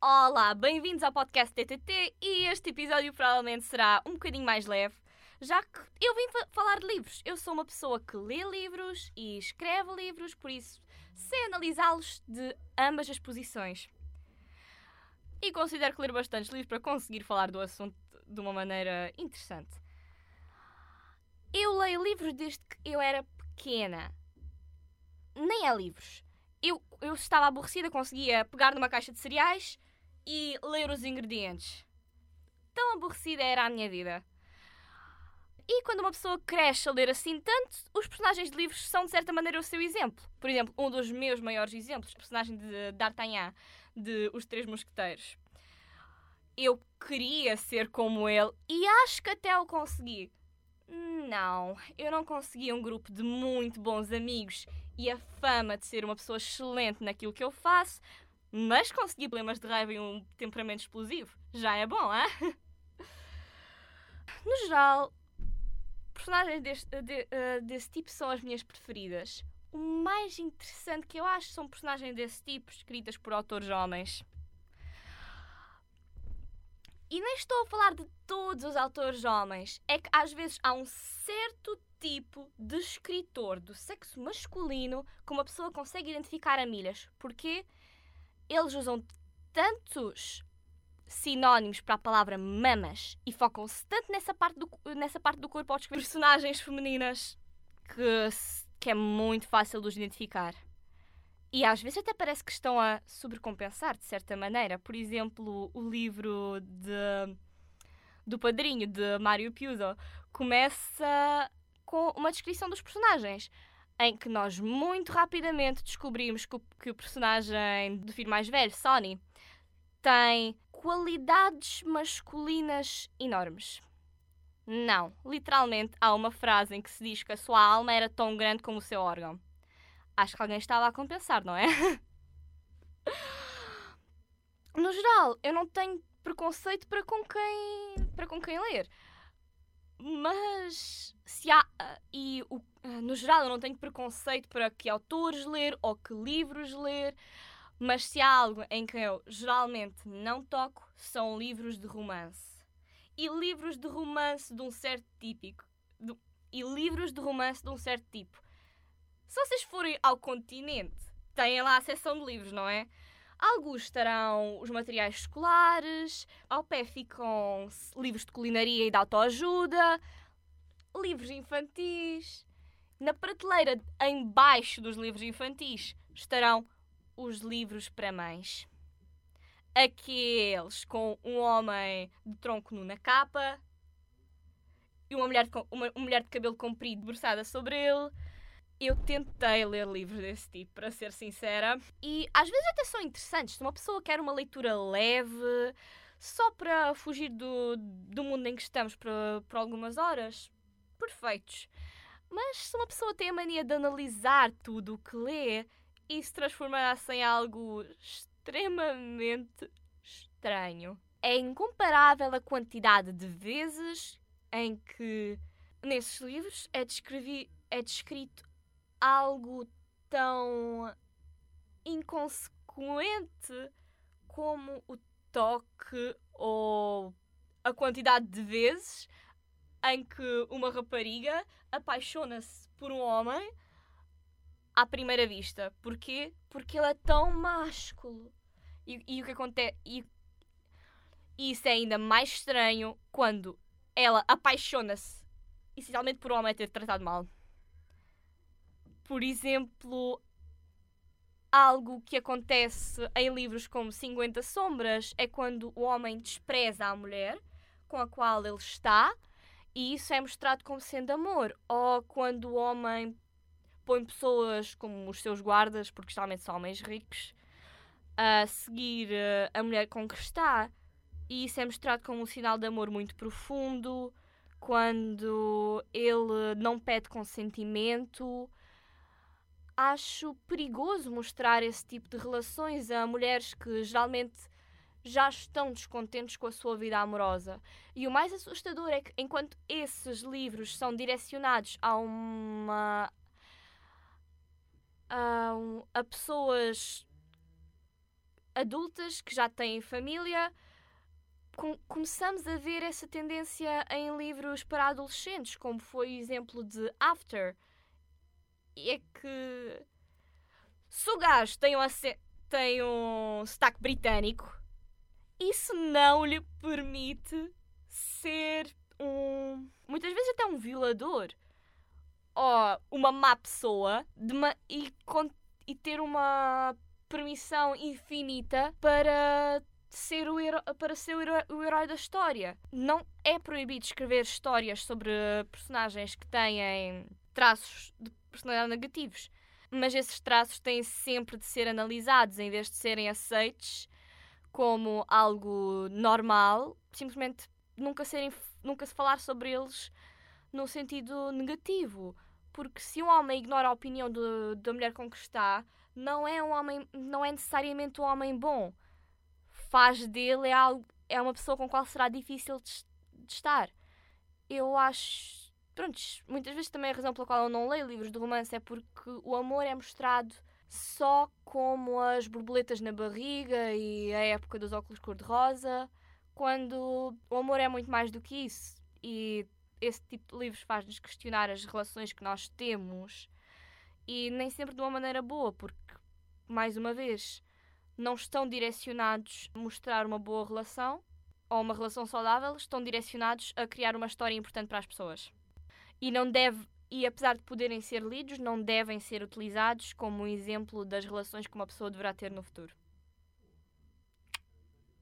Olá, bem-vindos ao podcast TTT e este episódio provavelmente será um bocadinho mais leve, já que eu vim fa- falar de livros. Eu sou uma pessoa que lê livros e escreve livros, por isso sei analisá-los de ambas as posições. E considero que ler bastantes livros para conseguir falar do assunto de uma maneira interessante. Eu leio livros desde que eu era pequena. Nem é livros. Eu, eu estava aborrecida, conseguia pegar numa caixa de cereais e ler os ingredientes. Tão aborrecida era a minha vida. E quando uma pessoa cresce a ler assim tanto, os personagens de livros são de certa maneira o seu exemplo. Por exemplo, um dos meus maiores exemplos, o personagem de D'Artagnan, de Os Três Mosqueteiros. Eu queria ser como ele e acho que até o consegui. Não, eu não consegui um grupo de muito bons amigos e a fama de ser uma pessoa excelente naquilo que eu faço, mas consegui problemas de raiva e um temperamento explosivo. Já é bom, hein? No geral, personagens deste, de- eh, desse tipo são as minhas preferidas. O mais interessante que eu acho são personagens desse tipo escritas por autores homens. E nem estou a falar de todos os autores homens. É que às vezes há um certo tipo de escritor do sexo masculino que uma pessoa consegue identificar a milhas. Porque eles usam tantos sinónimos para a palavra mamas e focam-se tanto nessa parte do, nessa parte do corpo ao descrever personagens femininas que, que é muito fácil de os identificar. E às vezes até parece que estão a sobrecompensar, de certa maneira. Por exemplo, o livro de, do Padrinho, de Mário Puzo, começa com uma descrição dos personagens, em que nós muito rapidamente descobrimos que o, que o personagem do filho mais velho, Sonny, tem qualidades masculinas enormes. Não, literalmente há uma frase em que se diz que a sua alma era tão grande como o seu órgão. Acho que alguém estava a compensar, não é? No geral, eu não tenho preconceito para com quem, para com quem ler. Mas se há ah, e o- ah, no geral eu não tenho preconceito para que autores ler ou que livros ler, mas se há algo em que eu geralmente não toco são livros de romance. E livros de romance de um certo típico. de- e livros de romance de um certo tipo. Se vocês forem ao continente, têm lá a seção de livros, não é? Alguns estarão os materiais escolares, ao pé ficam livros de culinaria e de autoajuda, livros infantis. Na prateleira em baixo dos livros infantis estarão os livros para mães. Aqueles com um homem de tronco nu na capa e uma mulher de, uma, uma mulher de cabelo comprido debruçada sobre ele. Eu tentei ler livros desse tipo, para ser sincera, e às vezes até são interessantes. Se uma pessoa quer uma leitura leve, só para fugir do, do mundo em que estamos por, por algumas horas, perfeitos. Mas se uma pessoa tem a mania de analisar tudo o que lê, isso transformará-se em algo extremamente estranho. É incomparável a quantidade de vezes em que nesses livros é, descrevi, é descrito algo tão inconsequente como o toque ou a quantidade de vezes em que uma rapariga apaixona-se por um homem à primeira vista. Porquê? Porque ele é tão másculo. E, e o que acontece. E, e isso é ainda mais estranho quando ela apaixona-se essencialmente por um homem a ter tratado mal. Por exemplo, algo que acontece em livros como 50 Sombras é quando o homem despreza a mulher com a qual ele está e isso é mostrado como sendo amor. Ou quando o homem põe pessoas como os seus guardas, porque geralmente são homens ricos, a seguir eh, a mulher com que está. E isso é mostrado como um sinal de amor muito profundo, quando ele não pede consentimento. Acho perigoso mostrar esse tipo de relações a mulheres que geralmente já estão descontentes com a sua vida amorosa. E o mais assustador é que, enquanto esses livros são direcionados a uma. a, a pessoas adultas que já têm família, com, começamos a ver essa tendência em livros para adolescentes, como foi o exemplo de After. É que se o gajo tem um, tem um sotaque britânico, isso não lhe permite ser um. muitas vezes até um violador ou uma má pessoa uma, e, e ter uma permissão infinita para ser o herói, para ser o herói, o herói, da história. Não é proibido escrever histórias sobre personagens que têm traços de personalidade negativos, mas esses traços têm sempre de ser analisados em vez de serem aceitos como algo normal, simplesmente nunca serem nunca se falar sobre eles no sentido negativo, porque se um homem ignora a opinião do, da mulher com que está, não é um homem, não é necessariamente um homem bom faz dele é, algo, é uma pessoa com qual será difícil de, de estar. Eu acho. Pronto, muitas vezes também a razão pela qual eu não leio livros de romance é porque o amor é mostrado só como as borboletas na barriga e a época dos óculos cor-de-rosa, quando o amor é muito mais do que isso. E esse tipo de livros faz-nos questionar as relações que nós temos e nem sempre de uma maneira boa, porque, mais uma vez, não estão direcionados a mostrar uma boa relação ou uma relação saudável, estão direcionados a criar uma história importante para as pessoas. E não deve e apesar de poderem ser lidos, não devem ser utilizados como um exemplo das relações que uma pessoa deverá ter no futuro.